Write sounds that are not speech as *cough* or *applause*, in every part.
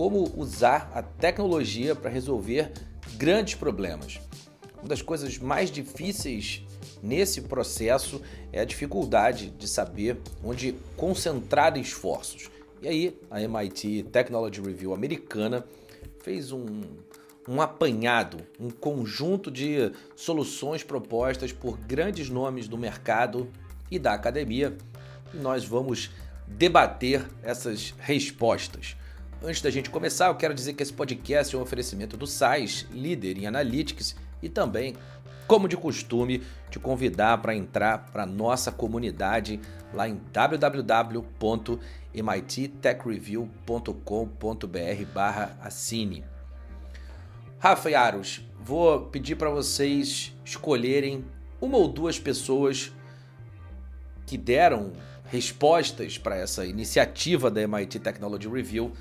como usar a tecnologia para resolver grandes problemas. Uma das coisas mais difíceis nesse processo é a dificuldade de saber onde concentrar esforços. E aí, a MIT Technology Review americana fez um um apanhado, um conjunto de soluções propostas por grandes nomes do mercado e da academia. E nós vamos debater essas respostas. Antes da gente começar, eu quero dizer que esse podcast é um oferecimento do SAIS, líder em analytics, e também, como de costume, te convidar para entrar para nossa comunidade lá em www.mittechreview.com.br/assine. Rafa e Aros, vou pedir para vocês escolherem uma ou duas pessoas que deram respostas para essa iniciativa da MIT Technology Review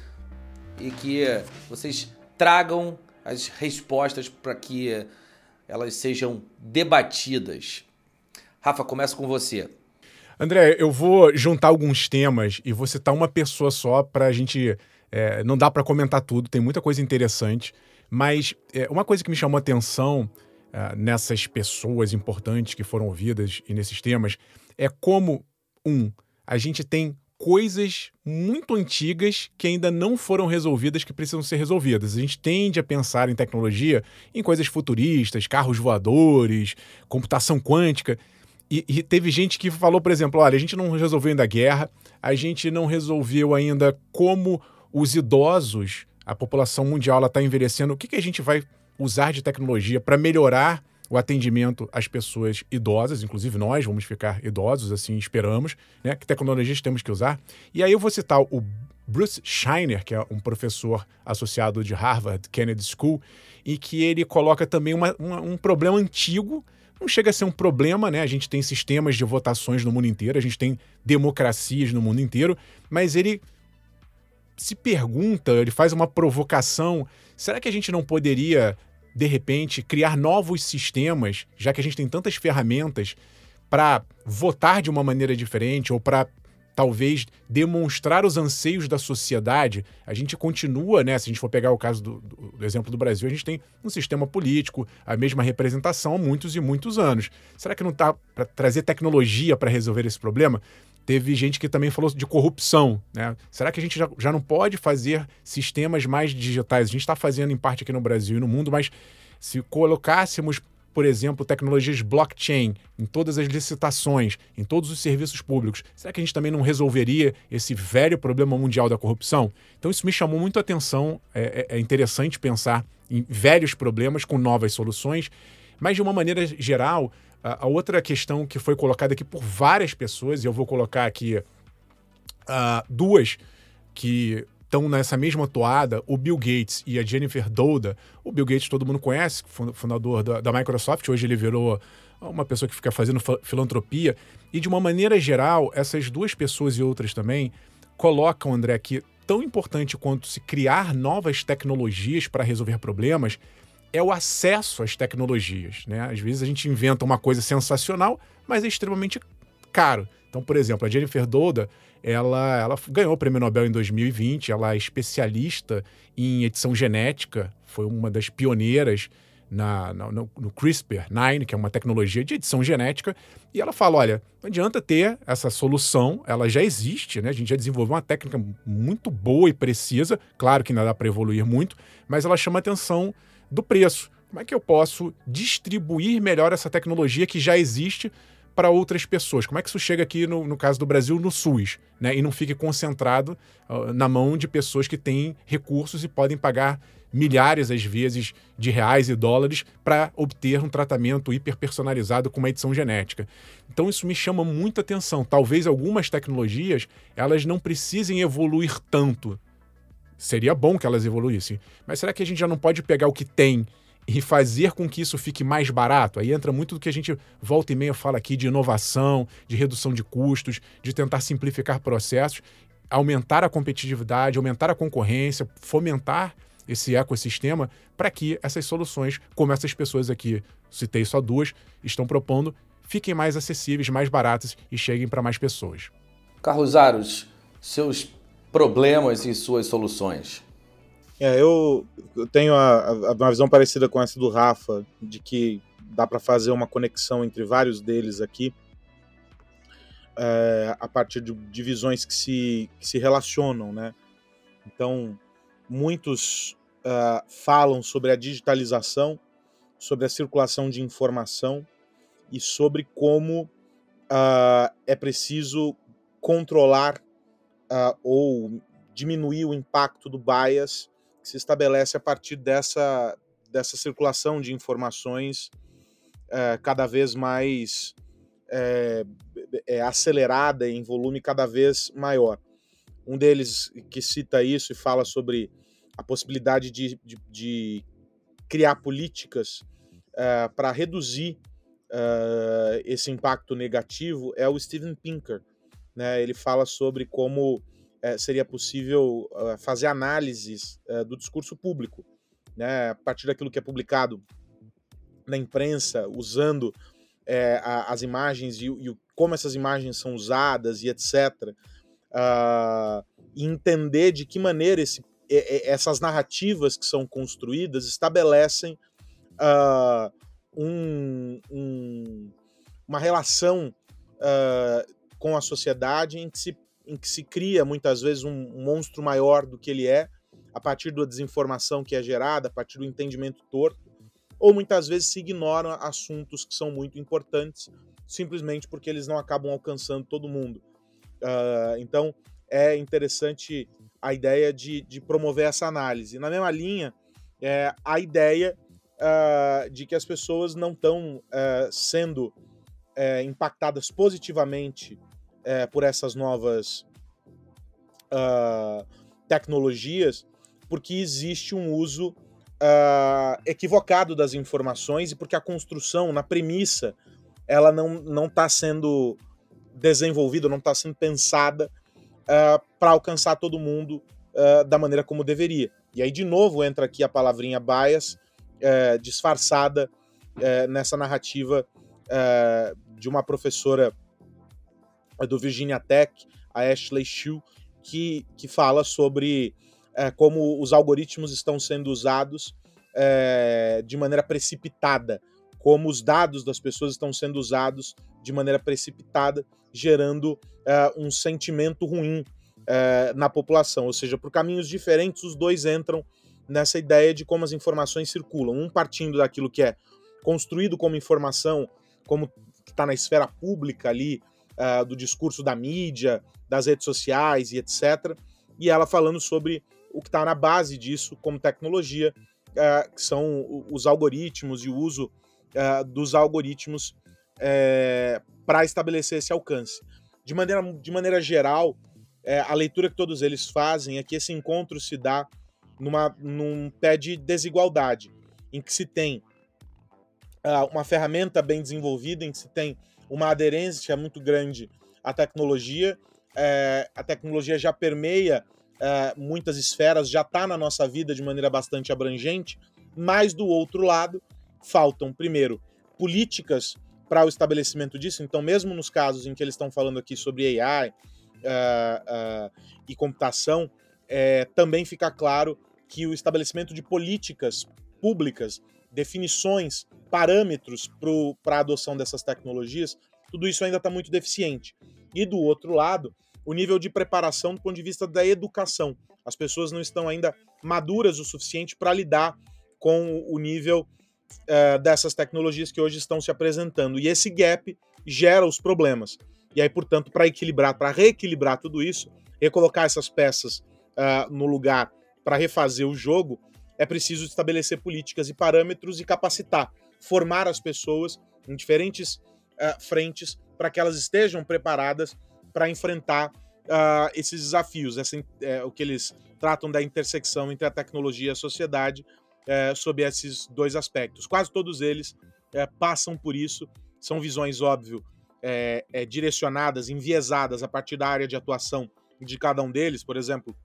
e que vocês tragam as respostas para que elas sejam debatidas. Rafa, começa com você. André, eu vou juntar alguns temas e vou citar uma pessoa só para a gente. É, não dá para comentar tudo, tem muita coisa interessante. Mas é, uma coisa que me chamou a atenção uh, nessas pessoas importantes que foram ouvidas e nesses temas é como, um, a gente tem coisas muito antigas que ainda não foram resolvidas que precisam ser resolvidas. A gente tende a pensar em tecnologia em coisas futuristas, carros voadores, computação quântica. E, e, teve gente que falou, por exemplo, olha, a gente não resolveu ainda a guerra, a gente não resolveu ainda como os idosos a população mundial está envelhecendo, o que, que a gente vai usar de tecnologia para melhorar o atendimento às pessoas idosas, inclusive nós vamos ficar idosos, assim esperamos, né? Que tecnologias temos que usar? E aí eu vou citar o Bruce Shiner, que é um professor associado de Harvard Kennedy School, e que ele coloca também uma, uma, um problema antigo. Não chega a ser um problema, né? A gente tem sistemas de votações no mundo inteiro, a gente tem democracias no mundo inteiro, mas ele se pergunta, ele faz uma provocação: será que a gente não poderia, de repente, criar novos sistemas, já que a gente tem tantas ferramentas, para votar de uma maneira diferente ou para talvez demonstrar os anseios da sociedade. A gente continua, né? Se a gente for pegar o caso do, do, exemplo do Brasil, a gente tem um sistema político, a mesma representação há muitos e muitos anos. Será que não está para trazer tecnologia para resolver esse problema? Teve gente que também falou de corrupção. Né? Será que a gente já, já não pode fazer sistemas mais digitais? A gente está fazendo em parte aqui no Brasil e no mundo, mas se colocássemos, por exemplo, tecnologias blockchain em todas as licitações, em todos os serviços públicos, será que a gente também não resolveria esse velho problema mundial da corrupção? Então, isso me chamou muito a atenção. É, é, é interessante pensar em velhos problemas com novas soluções, mas de uma maneira geral a, outra questão que foi colocada aqui por várias pessoas, e eu vou colocar aqui uh, duas que estão nessa mesma toada, o Bill Gates e a Jennifer Doudna. O Bill Gates todo mundo conhece, fundador da, da Microsoft, hoje ele virou uma pessoa que fica fazendo filantropia. E de uma maneira geral, essas duas pessoas e outras também colocam, André, que tão importante quanto se criar novas tecnologias para resolver problemas é o acesso às tecnologias. Né? Às vezes a gente inventa uma coisa sensacional, mas é extremamente caro. Então, por exemplo, a Jennifer Doudna, ela, ela ganhou o Prêmio Nobel em 2020, ela é especialista em edição genética, foi uma das pioneiras na, na, no, no CRISPR-9, que é uma tecnologia de edição genética, e ela fala, olha, não adianta ter essa solução, ela já existe, né? A gente já desenvolveu uma técnica muito boa e precisa, claro que ainda dá para evoluir muito, mas ela chama atenção do preço. Como é que eu posso distribuir melhor essa tecnologia que já existe para outras pessoas? Como é que isso chega aqui, no, no caso do Brasil, no SUS, né? E não fique concentrado uh, na mão de pessoas que têm recursos e podem pagar milhares, às vezes, de reais e dólares para obter um tratamento hiperpersonalizado com uma edição genética. Então isso me chama muita atenção. Talvez algumas tecnologias elas não precisem evoluir tanto seria bom que elas evoluíssem. Mas será que a gente já não pode pegar o que tem e fazer com que isso fique mais barato? Aí entra muito do que a gente volta e meia fala aqui de inovação, de redução de custos, de tentar simplificar processos, aumentar a competitividade, aumentar a concorrência, fomentar esse ecossistema para que essas soluções, como essas pessoas aqui, citei só duas, estão propondo, fiquem mais acessíveis, mais baratas e cheguem para mais pessoas. Carlos Aros, seus problemas e suas soluções. É, eu, eu tenho a, a, uma visão parecida com essa do Rafa, de que dá para fazer uma conexão entre vários deles aqui, é, a partir de divisões que se, que se relacionam, né? Então, muitos uh, falam sobre a digitalização, sobre a circulação de informação e sobre como uh, é preciso controlar uh, ou diminuir o impacto do bias que se estabelece a partir dessa, dessa circulação de informações uh, cada vez mais é, é, acelerada em volume cada vez maior. Um deles que cita isso e fala sobre a possibilidade de, de, de criar políticas uh, para reduzir uh, esse impacto negativo é o Steven Pinker, né, ele fala sobre como é, seria possível uh, fazer análises uh, do discurso público, né, a partir daquilo que é publicado na imprensa, usando é, a, as imagens e, e, como essas imagens são usadas e etc. Uh, e entender de que maneira esse, essas narrativas que são construídas estabelecem um, um, uma relação uh, com a sociedade em que se, em que se cria muitas vezes um, monstro maior do que ele é, a partir da desinformação que é gerada, a partir do entendimento torto, ou muitas vezes se ignoram assuntos que são muito importantes, simplesmente porque eles não acabam alcançando todo mundo. Uh, então é interessante a ideia de, de, promover essa análise. Na mesma linha, é, a ideia uh, de que as pessoas não estão uh, sendo uh, impactadas positivamente é, por essas novas uh, tecnologias, porque existe um uso uh, equivocado das informações e porque a construção, na premissa, ela não está sendo desenvolvida, não está sendo pensada uh, para alcançar todo mundo da maneira como deveria. E aí, de novo, entra aqui a palavrinha bias, disfarçada nessa narrativa de uma professora é do Virginia Tech, a Ashley Shu, que, que fala sobre é, como os algoritmos estão sendo usados é, de maneira precipitada, como os dados das pessoas estão sendo usados de maneira precipitada, gerando é, um sentimento ruim é, na população. Ou seja, por caminhos diferentes, os dois entram nessa ideia de como as informações circulam. Um partindo daquilo que é construído como informação, como está na esfera pública ali, uh, do discurso da mídia, das redes sociais e etc. E ela falando sobre o que está na base disso como tecnologia, uh, que são os algoritmos e o uso uh, dos algoritmos eh, para estabelecer esse alcance. De maneira, de maneira geral, eh, a leitura que todos eles fazem é que esse encontro se dá numa, num pé de desigualdade, em que se tem uma ferramenta bem desenvolvida, em que se tem uma aderência muito grande à tecnologia. É, a tecnologia já permeia é, muitas esferas, já está na nossa vida de maneira bastante abrangente, mas do outro lado, faltam, primeiro, políticas para o estabelecimento disso. Então, mesmo nos casos em que eles estão falando aqui sobre AI uh, uh, e computação, é, também fica claro que o estabelecimento de políticas públicas, definições parâmetros para a adoção dessas tecnologias, tudo isso ainda está muito deficiente. E do outro lado, o nível de preparação do ponto de vista da educação. As pessoas não estão ainda maduras o suficiente para lidar com o nível uh, dessas tecnologias que hoje estão se apresentando. E esse gap gera os problemas. E aí, portanto, para equilibrar, para reequilibrar tudo isso, recolocar essas peças uh, no lugar para refazer o jogo, é preciso estabelecer políticas e parâmetros e capacitar formar as pessoas em diferentes uh, frentes para que elas estejam preparadas para enfrentar uh, esses desafios, essa, é, o que eles tratam da intersecção entre a tecnologia e a sociedade é, sob esses dois aspectos. Quase todos eles passam por isso, são visões, óbvio, direcionadas, enviesadas a partir da área de atuação de cada um deles. Por exemplo,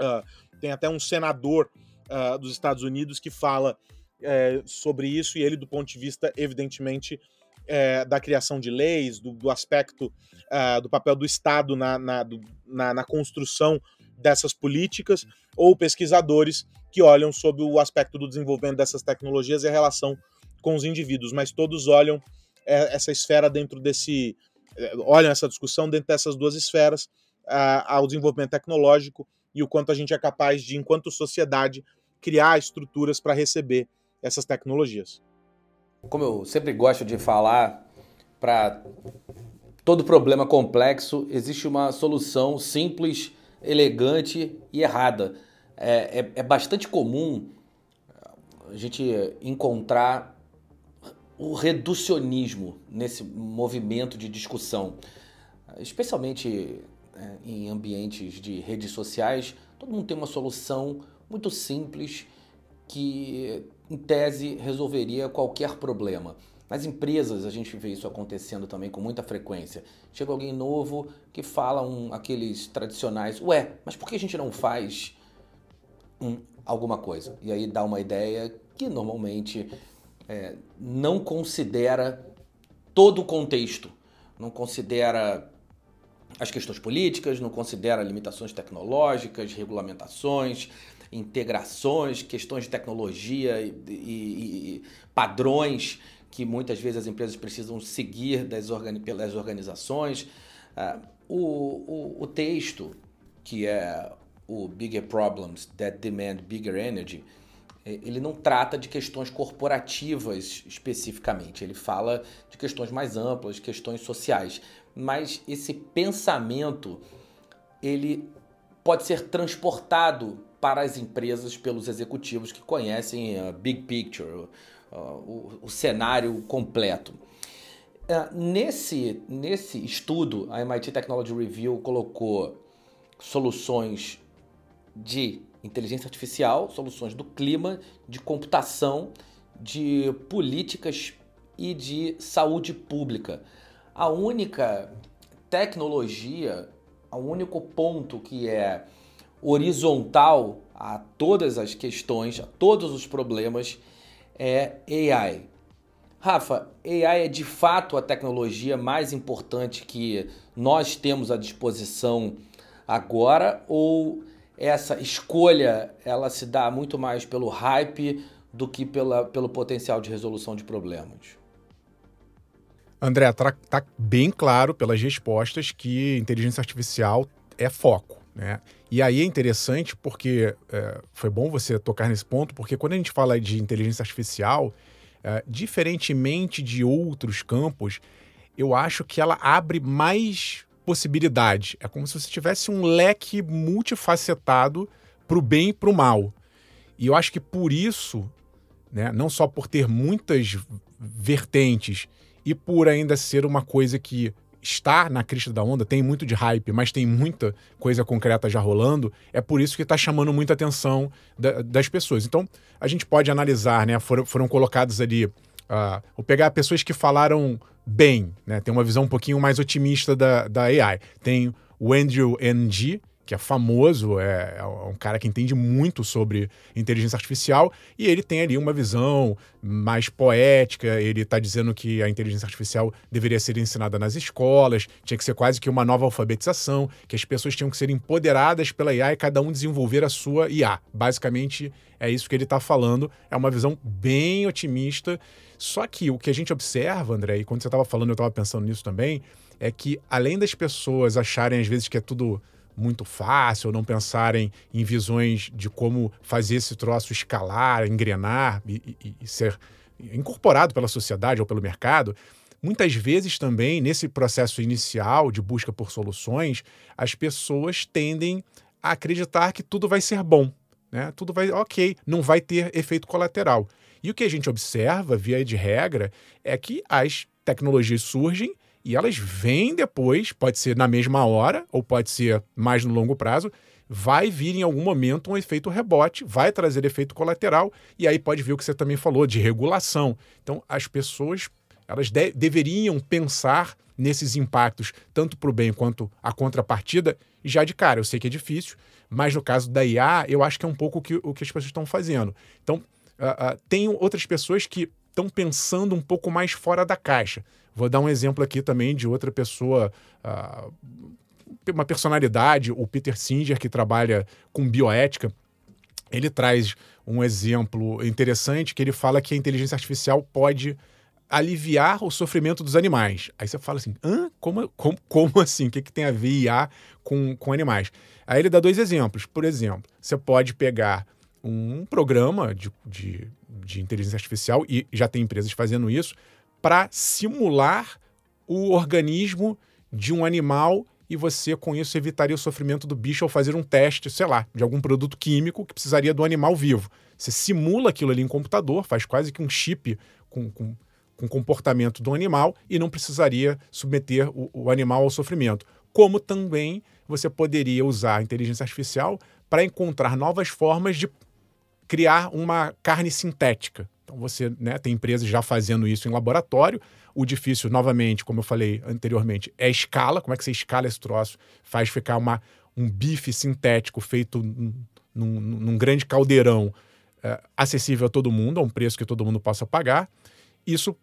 uh, tem até um senador uh, dos Estados Unidos que fala é, sobre isso, e ele, do ponto de vista, evidentemente, é, da criação de leis, do, do aspecto uh, do papel do Estado na, na, do, na, na, construção dessas políticas, ou pesquisadores que olham sobre o aspecto do desenvolvimento dessas tecnologias e a relação com os indivíduos, mas todos olham é, essa esfera dentro desse. É, olham essa discussão dentro dessas duas esferas, uh, ao desenvolvimento tecnológico e o quanto a gente é capaz de, enquanto sociedade, criar estruturas para receber essas tecnologias. Como eu sempre gosto de falar, para todo problema complexo existe uma solução simples, elegante e errada. É, é, é bastante comum a gente encontrar o reducionismo nesse movimento de discussão, especialmente é, em ambientes de redes sociais. Todo mundo tem uma solução muito simples que, em tese, resolveria qualquer problema. Nas empresas a gente vê isso acontecendo também com muita frequência. Chega alguém novo que fala um, aqueles tradicionais, ué, mas por que a gente não faz um, alguma coisa? E aí dá uma ideia que normalmente é, não considera todo o contexto, não considera as questões políticas, não considera limitações tecnológicas, regulamentações, integrações, questões de tecnologia e, e, e padrões que muitas vezes as empresas precisam seguir das organi pelas organizações. Uh, o, o, o, texto, que é o Bigger Problems That Demand Bigger Energy, ele não trata de questões corporativas especificamente, ele fala de questões mais amplas, questões sociais. Mas esse pensamento, ele pode ser transportado para as empresas pelos executivos que conhecem a big picture, uh, o, o, cenário completo. Uh, nesse, nesse estudo, a MIT Technology Review colocou soluções de inteligência artificial, soluções do clima, de computação, de políticas e de saúde pública. A única tecnologia, o único ponto que é horizontal a todas as questões, a todos os problemas, é AI. Rafa, AI é de fato a tecnologia mais importante que nós temos à disposição agora ou essa escolha ela se dá muito mais pelo hype do que pela, pelo potencial de resolução de problemas? André, tá, tá bem claro pelas respostas que inteligência artificial é foco. Né? E aí é interessante porque é, foi bom você tocar nesse ponto, porque quando a gente fala de inteligência artificial, é, diferentemente de outros campos, eu acho que ela abre mais possibilidades. É como se você tivesse um leque multifacetado para o bem e para o mal. E eu acho que por isso, né, não só por ter muitas vertentes e por ainda ser uma coisa que está na crista da onda, tem muito de hype, mas tem muita coisa concreta já rolando, é por isso que está chamando muita atenção da, das pessoas. Então, a gente pode analisar, né? Foram, foram colocados ali. Uh, vou pegar pessoas que falaram bem, né? Tem uma visão um pouquinho mais otimista da, da AI. Tem o Andrew Ng, que é famoso, é, é, um cara que entende muito sobre inteligência artificial, e ele tem ali uma visão mais poética. Ele está dizendo que a inteligência artificial deveria ser ensinada nas escolas, tinha que ser quase que uma nova alfabetização, que as pessoas tinham que ser empoderadas pela IA e cada um desenvolver a sua IA. Basicamente, é isso que ele está falando. É uma visão bem otimista. Só que o que a gente observa, André, e quando você estava falando, eu estava pensando nisso também, é que além das pessoas acharem às vezes que é tudo muito fácil, não pensarem em visões de como fazer esse troço escalar, engrenar e, e, e ser incorporado pela sociedade ou pelo mercado, muitas vezes também nesse processo inicial de busca por soluções, as pessoas tendem a acreditar que tudo vai ser bom, né? Tudo vai ok, não vai ter efeito colateral. E o que a gente observa, via de regra, é que as tecnologias surgem e elas vêm depois, pode ser na mesma hora ou pode ser mais no longo prazo, vai vir em algum momento um efeito rebote, vai trazer efeito colateral, e aí pode ver o que você também falou de regulação. Então, as pessoas elas de deveriam pensar nesses impactos, tanto para o bem quanto a contrapartida, já de cara. Eu sei que é difícil, mas no caso da IA, eu acho que é um pouco o que, o que as pessoas estão fazendo. Então, uh, uh, tem outras pessoas que estão pensando um pouco mais fora da caixa. Vou dar um exemplo aqui também de outra pessoa, uh, uma personalidade, o Peter Singer, que trabalha com bioética. Ele traz um exemplo interessante que ele fala que a inteligência artificial pode aliviar o sofrimento dos animais. Aí você fala assim, Hã? Como, como, como assim? O que, que tem a ver IA com, com animais? Aí ele dá dois exemplos. Por exemplo, você pode pegar um programa de, de, de inteligência artificial, e já tem empresas fazendo isso, para simular o organismo de um animal e você, com isso, evitaria o sofrimento do bicho ao fazer um teste, sei lá, de algum produto químico que precisaria do animal vivo. Você simula aquilo ali em computador, faz quase que um chip com, com com comportamento do animal e não precisaria submeter o, o animal ao sofrimento. Como também você poderia usar a inteligência artificial para encontrar novas formas de criar uma carne sintética. Então você né, tem empresas já fazendo isso em laboratório. O difícil, novamente, como eu falei anteriormente, é a escala. Como é que você escala esse troço? Faz ficar uma, um bife sintético feito num, num, num grande caldeirão é, acessível a todo mundo, a um preço que todo mundo possa pagar. Isso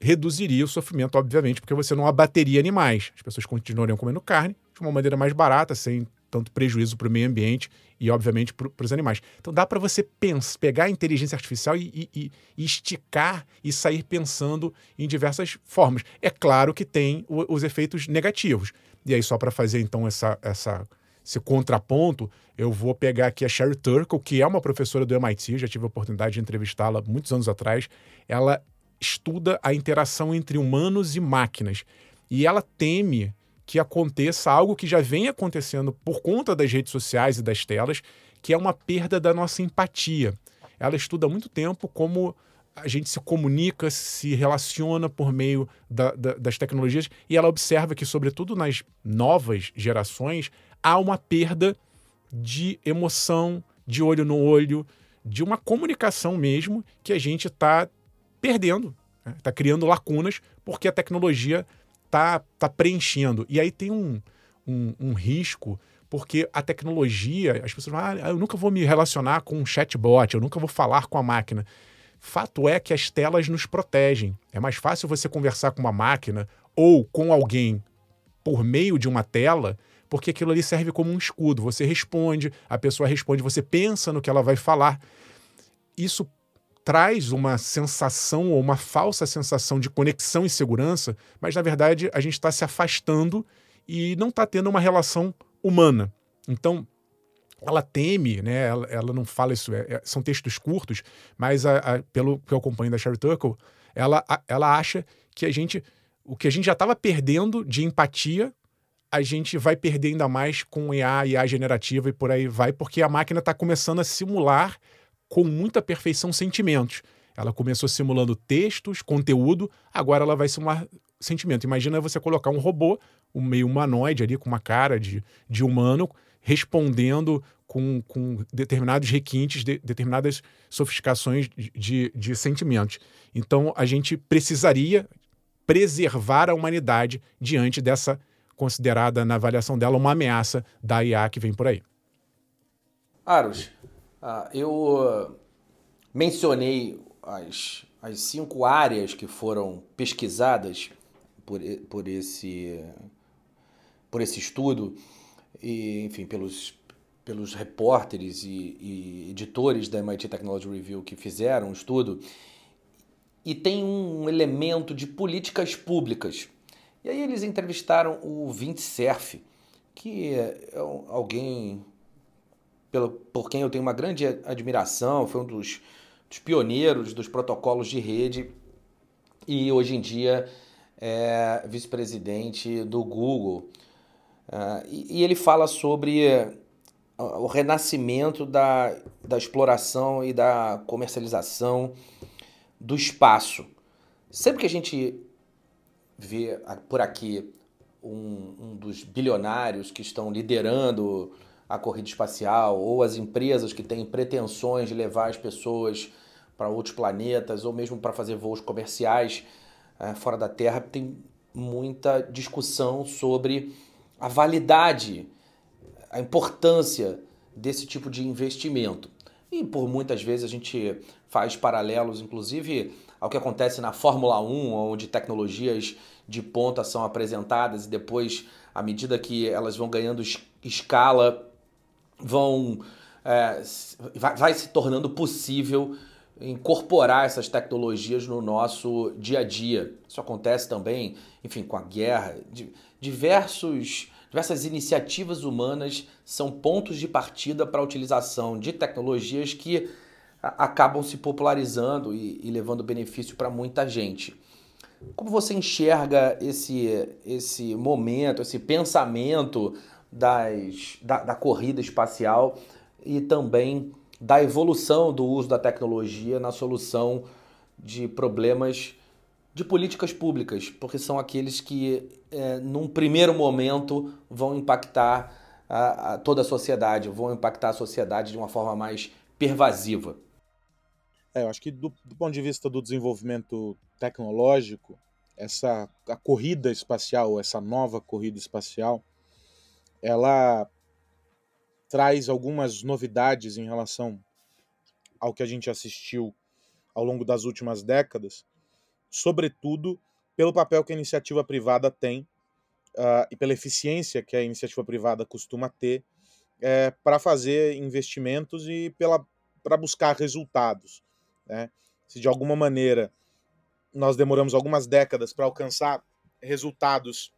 reduziria o sofrimento, obviamente, porque você não abateria animais. As pessoas continuariam comendo carne de uma maneira mais barata, sem tanto prejuízo para o meio ambiente e, obviamente, para os animais. Então dá para você pensar, pegar a inteligência artificial e, e, e, esticar e sair pensando em diversas formas. É claro que tem o, os efeitos negativos. E aí, só para fazer então essa, essa, esse contraponto, eu vou pegar aqui a Sherry Turkle, que é uma professora do MIT, já tive a oportunidade de entrevistá-la muitos anos atrás. Ela estuda a interação entre humanos e máquinas. E ela teme que aconteça algo que já vem acontecendo por conta das redes sociais e das telas, que é uma perda da nossa empatia. Ela estuda há muito tempo como a gente se comunica, se relaciona por meio da, da, das tecnologias, e ela observa que, sobretudo nas novas gerações, há uma perda de emoção, de olho no olho, de uma comunicação mesmo que a gente está perdendo, está né? Tá criando lacunas porque a tecnologia está tá preenchendo. E aí tem um, um, um, risco, porque a tecnologia, as pessoas falam, ah, eu nunca vou me relacionar com um chatbot, eu nunca vou falar com a máquina. Fato é que as telas nos protegem. É mais fácil você conversar com uma máquina ou com alguém por meio de uma tela, porque aquilo ali serve como um escudo. Você responde, a pessoa responde, você pensa no que ela vai falar. Isso traz uma sensação ou uma falsa sensação de conexão e segurança, mas na verdade a gente está se afastando e não está tendo uma relação humana. Então, ela teme, né? Ela, ela não fala isso, é, é, são textos curtos, mas a, a, pelo que eu acompanho da Sherry Turkle, ela, a, ela acha que a gente, o que a gente já estava perdendo de empatia, a gente vai perder ainda mais com IA, IA generativa e por aí vai, porque a máquina está começando a simular com muita perfeição sentimentos. Ela começou simulando textos, conteúdo, agora ela vai simular sentimento. Imagina você colocar um robô, um meio humanoide ali, com uma cara de, de humano, respondendo com, com determinados requintes, de, determinadas sofisticações de, de, de sentimentos. Então, a gente precisaria preservar a humanidade diante dessa considerada, na avaliação dela, uma ameaça da IA que vem por aí. Aros, ah, eu mencionei as, as cinco áreas que foram pesquisadas por, por, esse, por esse estudo, e, enfim, pelos, pelos repórteres e, e editores da MIT Technology Review que fizeram o estudo, e tem um elemento de políticas públicas. E aí eles entrevistaram o Vint Cerf, que é alguém pelo, por quem eu tenho uma grande admiração, foi um dos, dos pioneiros dos protocolos de rede e hoje em dia é vice-presidente do Google. Uh, e, e, ele fala sobre o renascimento da, da exploração e da comercialização do espaço. Sempre que a gente vê por aqui um, um dos bilionários que estão liderando a corrida espacial ou as empresas que têm pretensões de levar as pessoas para outros planetas ou mesmo para fazer voos comerciais é, fora da Terra, tem muita discussão sobre a validade, a importância desse tipo de investimento. E por muitas vezes a gente faz paralelos, inclusive, ao que acontece na Fórmula 1, onde tecnologias de ponta são apresentadas e depois, à medida que elas vão ganhando escala, vão é, vai, vai se tornando possível incorporar essas tecnologias no nosso dia a dia. Isso acontece também, enfim, com a guerra. Diversos, diversas iniciativas humanas são pontos de partida para a utilização de tecnologias que acabam se popularizando e, e levando benefício para muita gente. Como você enxerga esse, esse momento, esse pensamento das, da, da corrida espacial e também da evolução do uso da tecnologia na solução de problemas de políticas públicas, porque são aqueles que, é, num primeiro momento, vão impactar a, a toda a sociedade, vão impactar a sociedade de uma forma mais pervasiva. É, eu acho que do, do, ponto de vista do desenvolvimento tecnológico, essa a corrida espacial, essa nova corrida espacial, ela traz algumas novidades em relação ao que a gente assistiu ao longo das últimas décadas, sobretudo pelo papel que a iniciativa privada tem uh, e pela eficiência que a iniciativa privada costuma ter é, para fazer investimentos e para buscar resultados. Né? Se de alguma maneira nós demoramos algumas décadas para alcançar resultados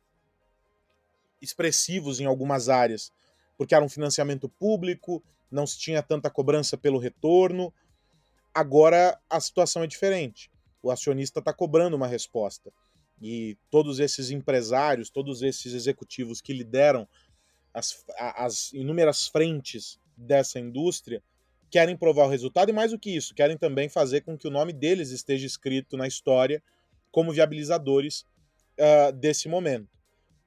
expressivos em algumas áreas porque era um financiamento público, não se tinha tanta cobrança pelo retorno. Agora a situação é diferente. O acionista está cobrando uma resposta. E todos esses empresários, todos esses executivos que lideram as, as inúmeras frentes dessa indústria querem provar o resultado e, mais do que isso, querem também fazer com que o nome deles esteja escrito na história como viabilizadores uh, desse momento.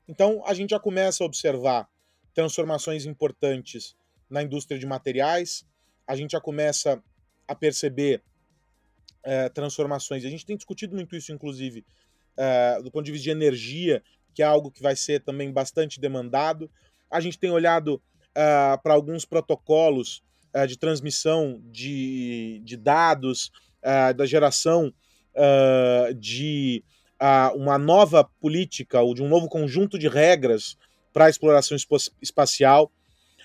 Então a gente já começa a observar transformações importantes na indústria de materiais. A gente já começa a perceber é, transformações. A gente tem discutido muito isso, inclusive, é, do ponto de vista de energia, que é algo que vai ser também bastante demandado. A gente tem olhado é, para alguns protocolos de transmissão de, de dados, da geração é, uma nova política ou de um novo conjunto de regras para a exploração espacial.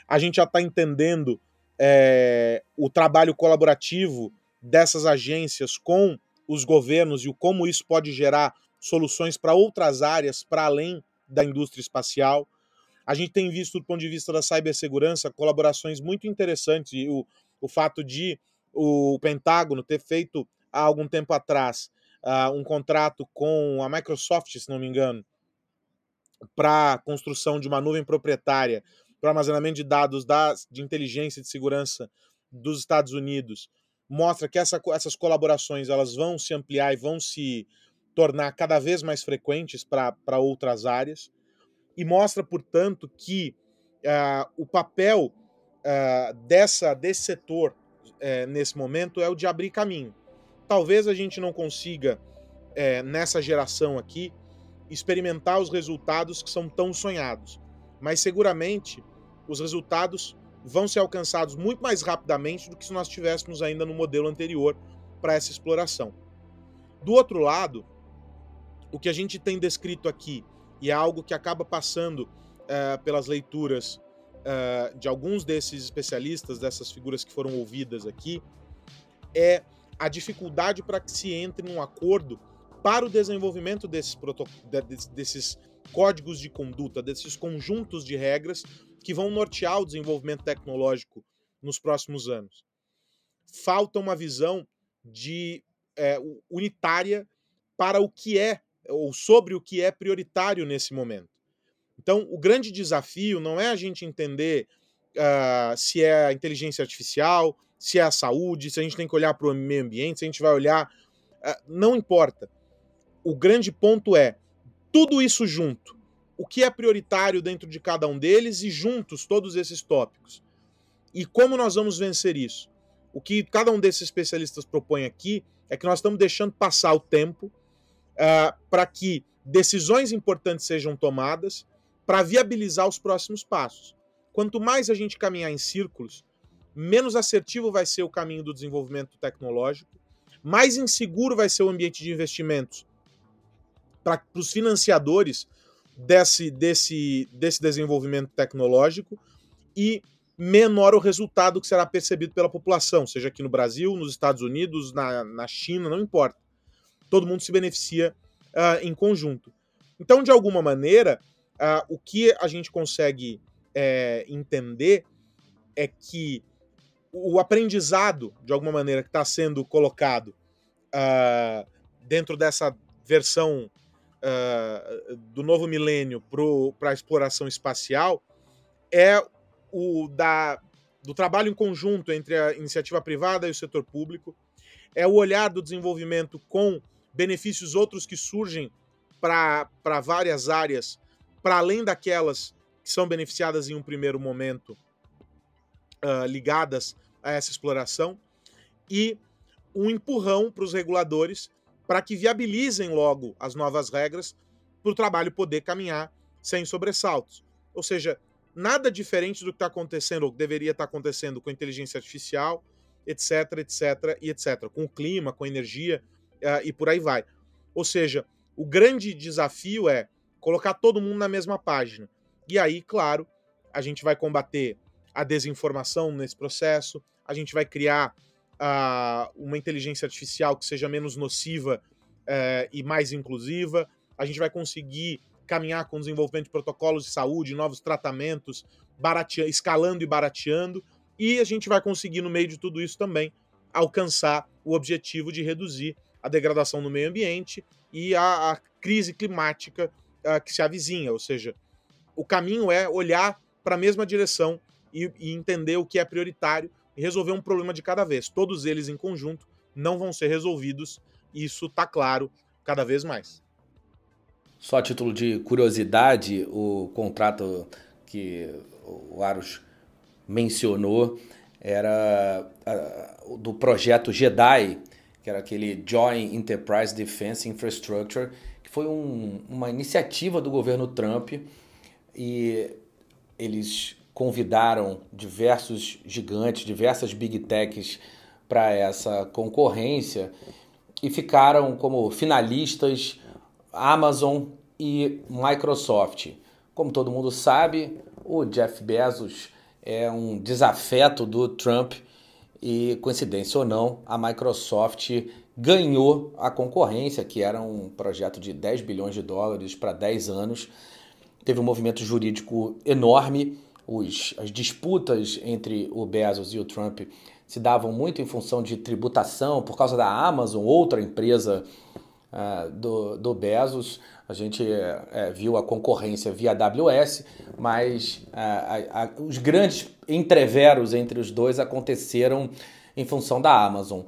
A gente já está entendendo é, o trabalho colaborativo dessas agências com os governos e o como isso pode gerar soluções para outras áreas para além da indústria espacial. A gente tem visto, do ponto de vista da cibersegurança, colaborações muito interessantes e o, o fato de o Pentágono ter feito há algum tempo atrás uh, um contrato com a Microsoft, se não me engano, para construção de uma nuvem proprietária para armazenamento de dados da, de inteligência e de segurança dos Estados Unidos mostra que essa, essas colaborações elas vão se ampliar e vão se tornar cada vez mais frequentes para outras áreas e mostra, portanto, que uh, o papel uh, dessa, desse setor uh, nesse momento é o de abrir caminho. Talvez a gente não consiga, eh, nessa geração aqui, experimentar os resultados que são tão sonhados. Mas seguramente os resultados vão ser alcançados muito mais rapidamente do que se nós tivéssemos ainda no modelo anterior para essa exploração. Do outro lado, o que a gente tem descrito aqui, e é algo que acaba passando é, pelas leituras é, de alguns desses especialistas, dessas figuras que foram ouvidas aqui, é a dificuldade para que se entre num acordo para o desenvolvimento desses, desses códigos de conduta, desses conjuntos de regras que vão nortear o desenvolvimento tecnológico nos próximos anos. Falta uma visão de é, unitária para o que é ou sobre o que é prioritário nesse momento. Então, o grande desafio não é a gente entender uh, se é inteligência artificial, se é a saúde, se a gente tem que olhar para o meio ambiente, se a gente vai olhar. Uh, não importa o grande ponto é tudo isso junto o que é prioritário dentro de cada um deles e juntos todos esses tópicos. E como nós vamos vencer isso? O que cada um desses especialistas propõe aqui é que nós estamos deixando passar o tempo uh, para que decisões importantes sejam tomadas para viabilizar os próximos passos. Quanto mais a gente caminhar em círculos, menos assertivo vai ser o caminho do desenvolvimento tecnológico, mais inseguro vai ser o ambiente de investimentos para os financiadores desse, desse, desse desenvolvimento tecnológico e menor o resultado que será percebido pela população, seja aqui no Brasil, nos Estados Unidos, na, na China, não importa. Todo mundo se beneficia uh, em conjunto. Então, de alguma maneira, uh, o que a gente consegue é, entender é que o aprendizado, de alguma maneira, que está sendo colocado uh, dentro dessa versão uh, do novo milênio para a exploração espacial é o da, do trabalho em conjunto entre a iniciativa privada e o setor público, é o olhar do desenvolvimento com benefícios outros que surgem para várias áreas, para além daquelas que são beneficiadas em um primeiro momento uh, ligadas a essa exploração, e um empurrão para os reguladores para que viabilizem logo as novas regras para o trabalho poder caminhar sem sobressaltos. Ou seja, nada diferente do que está acontecendo ou que deveria estar tá acontecendo com a inteligência artificial, etc, etc e etc, com o clima, com a energia uh, e por aí vai. Ou seja, o grande desafio é colocar todo mundo na mesma página. E aí, claro, a gente vai combater a desinformação nesse processo, a gente vai criar uh, uma inteligência artificial que seja menos nociva uh, e mais inclusiva. A gente vai conseguir caminhar com o desenvolvimento de protocolos de saúde, novos tratamentos, escalando e barateando. E a gente vai conseguir, no meio de tudo isso também, alcançar o objetivo de reduzir a degradação do meio ambiente e a, a crise climática uh, que se avizinha. Ou seja, o caminho é olhar para a mesma direção e, e entender o que é prioritário e resolver um problema de cada vez. Todos eles em conjunto não vão ser resolvidos, isso está claro cada vez mais. Só a título de curiosidade, o contrato que o Aros mencionou era do projeto JEDI, que era aquele Joint Enterprise Defense Infrastructure, que foi um, uma iniciativa do governo Trump e eles convidaram diversos gigantes, diversas big techs para essa concorrência e ficaram como finalistas Amazon e Microsoft. Como todo mundo sabe, o Jeff Bezos é um desafeto do Trump e, coincidência ou não, a Microsoft ganhou a concorrência, que era um projeto de 10 bilhões de dólares para 10 anos. Teve um movimento jurídico enorme os, as disputas entre o Bezos e o Trump se davam muito em função de tributação por causa da Amazon, outra empresa uh, do, do Bezos. A gente uh, viu a concorrência via AWS, mas uh, os grandes entreveros entre os dois aconteceram em função da Amazon.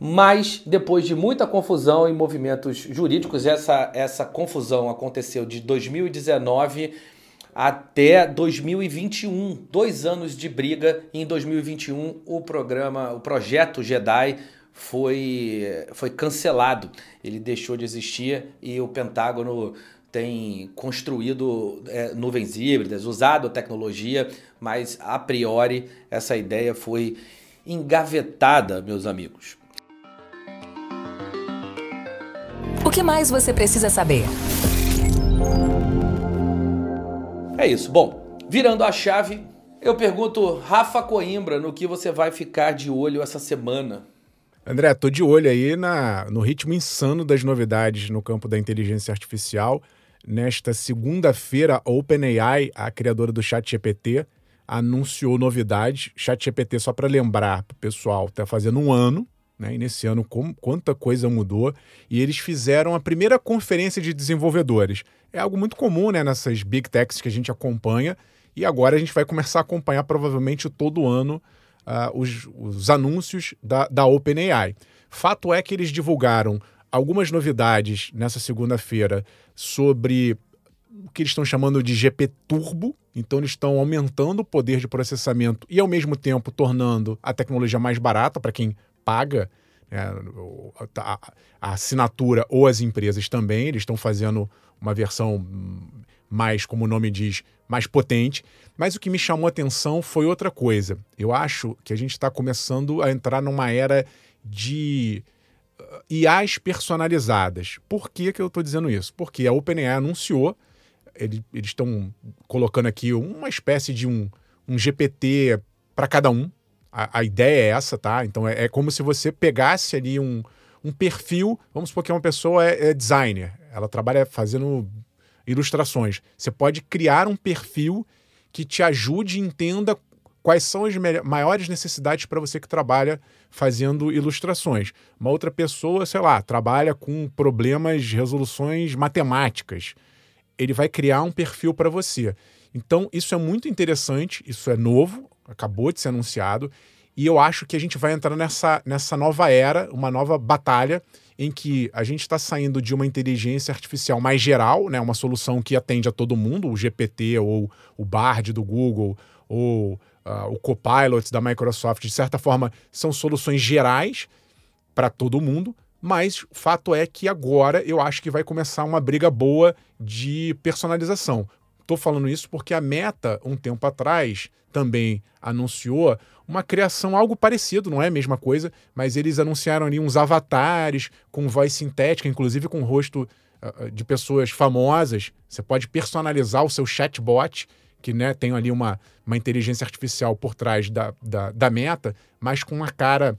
Mas depois de muita confusão e movimentos jurídicos, essa, essa confusão aconteceu de 2019 até 2021, dois anos de briga. E em 2021 o programa, o projeto Jedi foi, foi cancelado. Ele deixou de existir e o Pentágono tem construído é, nuvens híbridas, usado a tecnologia, mas a priori essa ideia foi engavetada, meus amigos. O que mais você precisa saber? É isso. Bom, virando a chave, eu pergunto, Rafa Coimbra, no que você vai ficar de olho essa semana? André, tô de olho aí na, no ritmo insano das novidades no campo da inteligência artificial. Nesta segunda-feira, a OpenAI, a criadora do ChatGPT, anunciou novidades. ChatGPT, só para lembrar para o pessoal, está fazendo um ano, né? E nesse ano, como, quanta coisa mudou. E eles fizeram a primeira conferência de desenvolvedores. É algo muito comum né, nessas big techs que a gente acompanha. E agora a gente vai começar a acompanhar provavelmente todo ano uh, os, os anúncios da, da OpenAI. Fato é que eles divulgaram algumas novidades nessa segunda-feira sobre o que eles estão chamando de GP Turbo. Então, eles estão aumentando o poder de processamento e, ao mesmo tempo, tornando a tecnologia mais barata para quem paga né, a, a, assinatura ou as empresas também. Eles estão fazendo uma versão mais, como o nome diz, mais potente. Mas o que me chamou a atenção foi outra coisa. Eu acho que a gente está começando a entrar numa era de uh, IAs personalizadas. Por que, que eu estou dizendo isso? Porque a OpenAI anunciou ele, eles estão colocando aqui uma espécie de um, um GPT para cada um. A, a, ideia é essa, tá? Então é, é, como se você pegasse ali um, um perfil. Vamos supor que uma pessoa é, é designer, ela trabalha fazendo ilustrações. Você pode criar um perfil que te ajude e entenda quais são as maiores necessidades para você que trabalha fazendo ilustrações. Uma outra pessoa, sei lá, trabalha com problemas, resoluções matemáticas ele vai criar um perfil para você. Então, isso é muito interessante, isso é novo, acabou de ser anunciado, e eu acho que a gente vai entrar nessa, nessa nova era, uma nova batalha, em que a gente está saindo de uma inteligência artificial mais geral, né, uma solução que atende a todo mundo, o GPT ou o Bard do Google, ou uh, o Copilot da Microsoft, de certa forma, são soluções gerais para todo mundo, mas o fato é que agora eu acho que vai começar uma briga boa de personalização. Estou falando isso porque a Meta, um tempo atrás, também anunciou uma criação, algo parecido, não é a mesma coisa, mas eles anunciaram ali uns avatares com voz sintética, inclusive com rosto uh, de pessoas famosas. Você pode personalizar o seu chatbot, que né, tem ali uma, uma inteligência artificial por trás da, da, da meta, mas com uma cara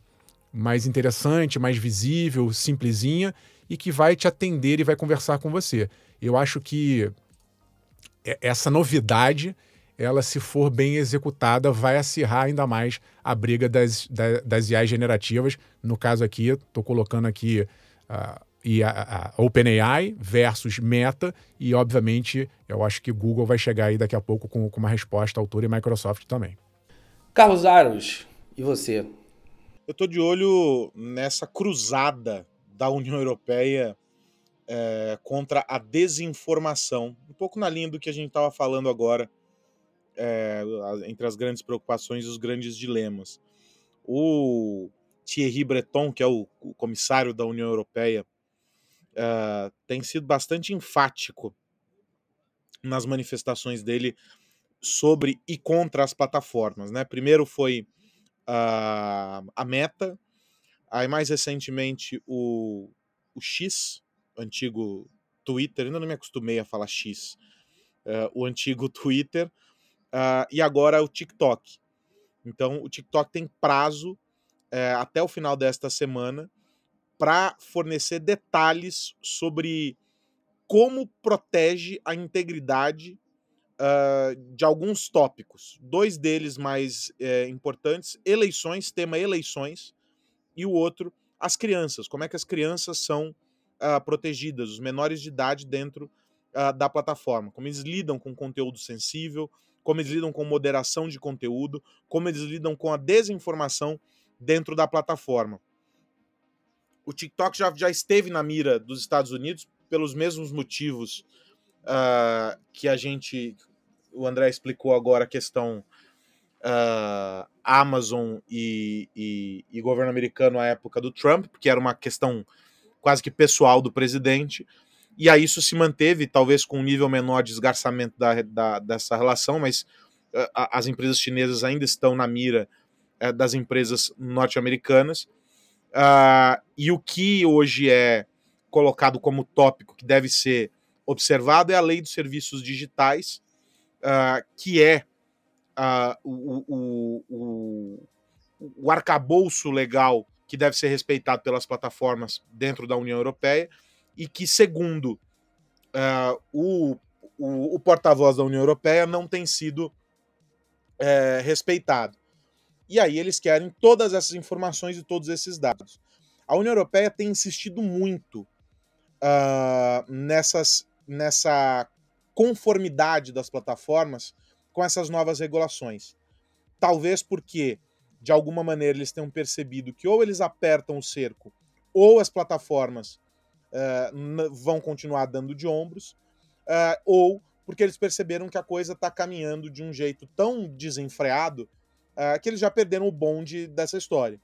mais interessante, mais visível, simplesinha e que vai te atender e vai conversar com você. Eu acho que essa novidade, ela se for bem executada, vai acirrar ainda mais a briga das, das, das IAs generativas. No caso aqui, estou colocando aqui uh, a, a OpenAI versus Meta e, obviamente, eu acho que Google vai chegar aí daqui a pouco com, com uma resposta à altura e Microsoft também. Carlos Aros, e você? Eu estou de olho nessa cruzada da União Europeia é, contra a desinformação, um pouco na linha do que a gente estava falando agora, é, entre as grandes preocupações e os grandes dilemas. O Thierry Breton, que é o, o comissário da União Europeia, é, tem sido bastante enfático nas manifestações dele sobre e contra as plataformas. Né? Primeiro foi a, a Meta, aí mais recentemente o, o X, antigo Twitter, ainda não me acostumei a falar X, uh, o antigo *laughs* Twitter, uh, e agora o TikTok. Então o TikTok tem prazo uh, até o final desta semana para fornecer detalhes sobre como protege a integridade uh, de alguns tópicos. Dois deles mais é, importantes: eleições, tema eleições, e o outro, as crianças. Como é que as crianças são uh, protegidas, os menores de idade dentro uh, da plataforma? Como eles lidam com conteúdo sensível, como eles lidam com moderação de conteúdo, como eles lidam com a desinformação dentro da plataforma. O TikTok já, já esteve na mira dos Estados Unidos pelos mesmos motivos uh, que a gente, o André explicou agora a questão uh, Amazon e, e, e, governo americano à época do Trump, porque era uma questão quase que pessoal do presidente. E aí isso se manteve, talvez com um nível menor de esgarçamento da, da dessa relação, mas uh, as empresas chinesas ainda estão na mira uh, das empresas norte-americanas. Uh, e o que hoje é colocado como tópico que deve ser observado é a lei dos serviços digitais, uh, que é uh, o, o, o, o arcabouço legal que deve ser respeitado pelas plataformas dentro da União Europeia e que, segundo uh, o, o, o porta-voz da União Europeia, não tem sido é, respeitado. E aí eles querem todas essas informações e todos esses dados. A União Europeia tem insistido muito uh, nessas, nessa conformidade das plataformas com essas novas regulações. Talvez porque, de alguma maneira, eles tenham percebido que ou eles apertam o cerco ou as plataformas uh, vão continuar dando de ombros, uh, ou porque eles perceberam que a coisa está caminhando de um jeito tão desenfreado uh, que eles já perderam o bonde dessa história.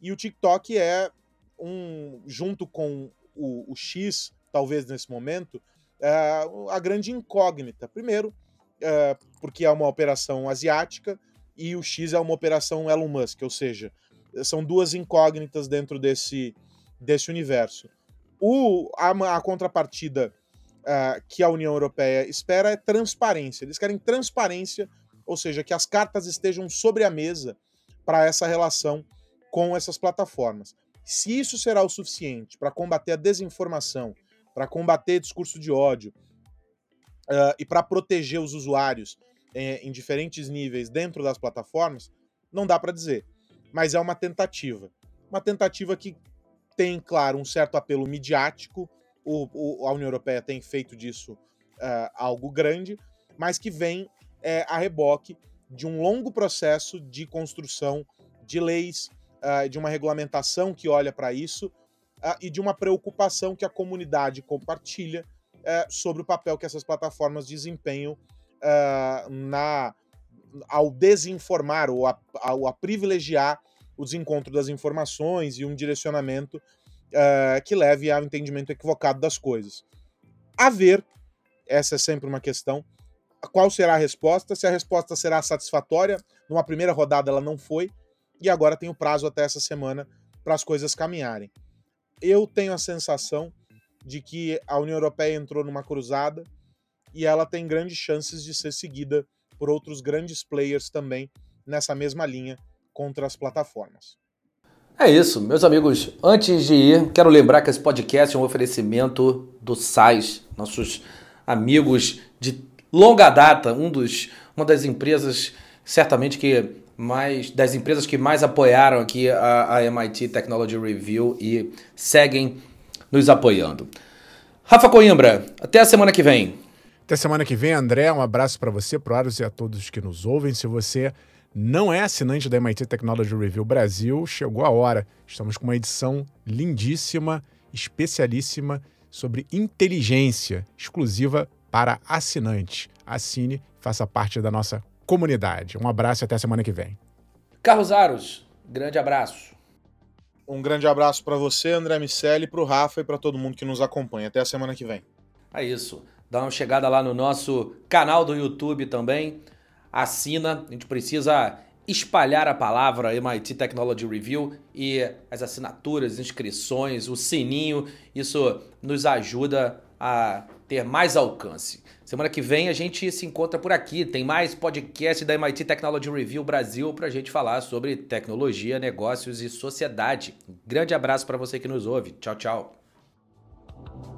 E o TikTok é um, junto com o, o X, talvez nesse momento, a grande incógnita. Primeiro, porque é uma operação asiática e o X é uma operação Elon Musk, ou seja, são duas incógnitas dentro desse, desse universo. O, a, a contrapartida uh, que a União Europeia espera é transparência. Eles querem transparência, ou seja, que as cartas estejam sobre a mesa para essa relação com essas plataformas. Se isso será o suficiente para combater a desinformação, para combater discurso de ódio uh, e para proteger os usuários eh, em diferentes níveis dentro das plataformas, não dá para dizer. Mas é uma tentativa. Uma tentativa que tem, claro, um certo apelo midiático. O, o, a União Europeia tem feito disso uh, algo grande, mas que vem é, a reboque de um longo processo de construção de leis, uh, de uma regulamentação que olha para isso uh, e de uma preocupação que a comunidade compartilha sobre o papel que essas plataformas desempenham na, ao desinformar ou a, ao a privilegiar o desencontro das informações e um direcionamento que leve ao entendimento equivocado das coisas. A ver, essa é sempre uma questão, qual será a resposta? Se a resposta será satisfatória, numa primeira rodada ela não foi, e agora tem o prazo até essa semana para as coisas caminharem. Eu tenho a sensação de que a União Europeia entrou numa cruzada e ela tem grandes chances de ser seguida por outros grandes players também nessa mesma linha contra as plataformas. É isso, meus amigos. Antes de ir, quero lembrar que esse podcast é um oferecimento do SAIS, nossos amigos de longa data, um dos, uma das empresas certamente que mais das empresas que mais apoiaram aqui a, a MIT Technology Review e seguem nos apoiando. Rafa Coimbra, até a semana que vem. Até semana que vem, André. Um abraço para você, para Aros e a todos que nos ouvem. Se você não é assinante da MIT Technology Review Brasil, chegou a hora. Estamos com uma edição lindíssima, especialíssima sobre inteligência, exclusiva para assinantes. Assine, faça parte da nossa comunidade. Um abraço e até semana que vem. Carlos Aros, grande abraço. Um grande abraço para você, André Miceli, para o Rafa e para todo mundo que nos acompanha. Até a semana que vem. É isso. Dá uma chegada lá no nosso canal do YouTube também. Assina. A gente precisa espalhar a palavra MIT Technology Review e as assinaturas, inscrições, o sininho. Isso nos ajuda a ter mais alcance. Semana que vem a gente se encontra por aqui. Tem mais podcast da MIT Technology Review Brasil para a gente falar sobre tecnologia, negócios e sociedade. Um grande abraço para você que nos ouve. Tchau, tchau.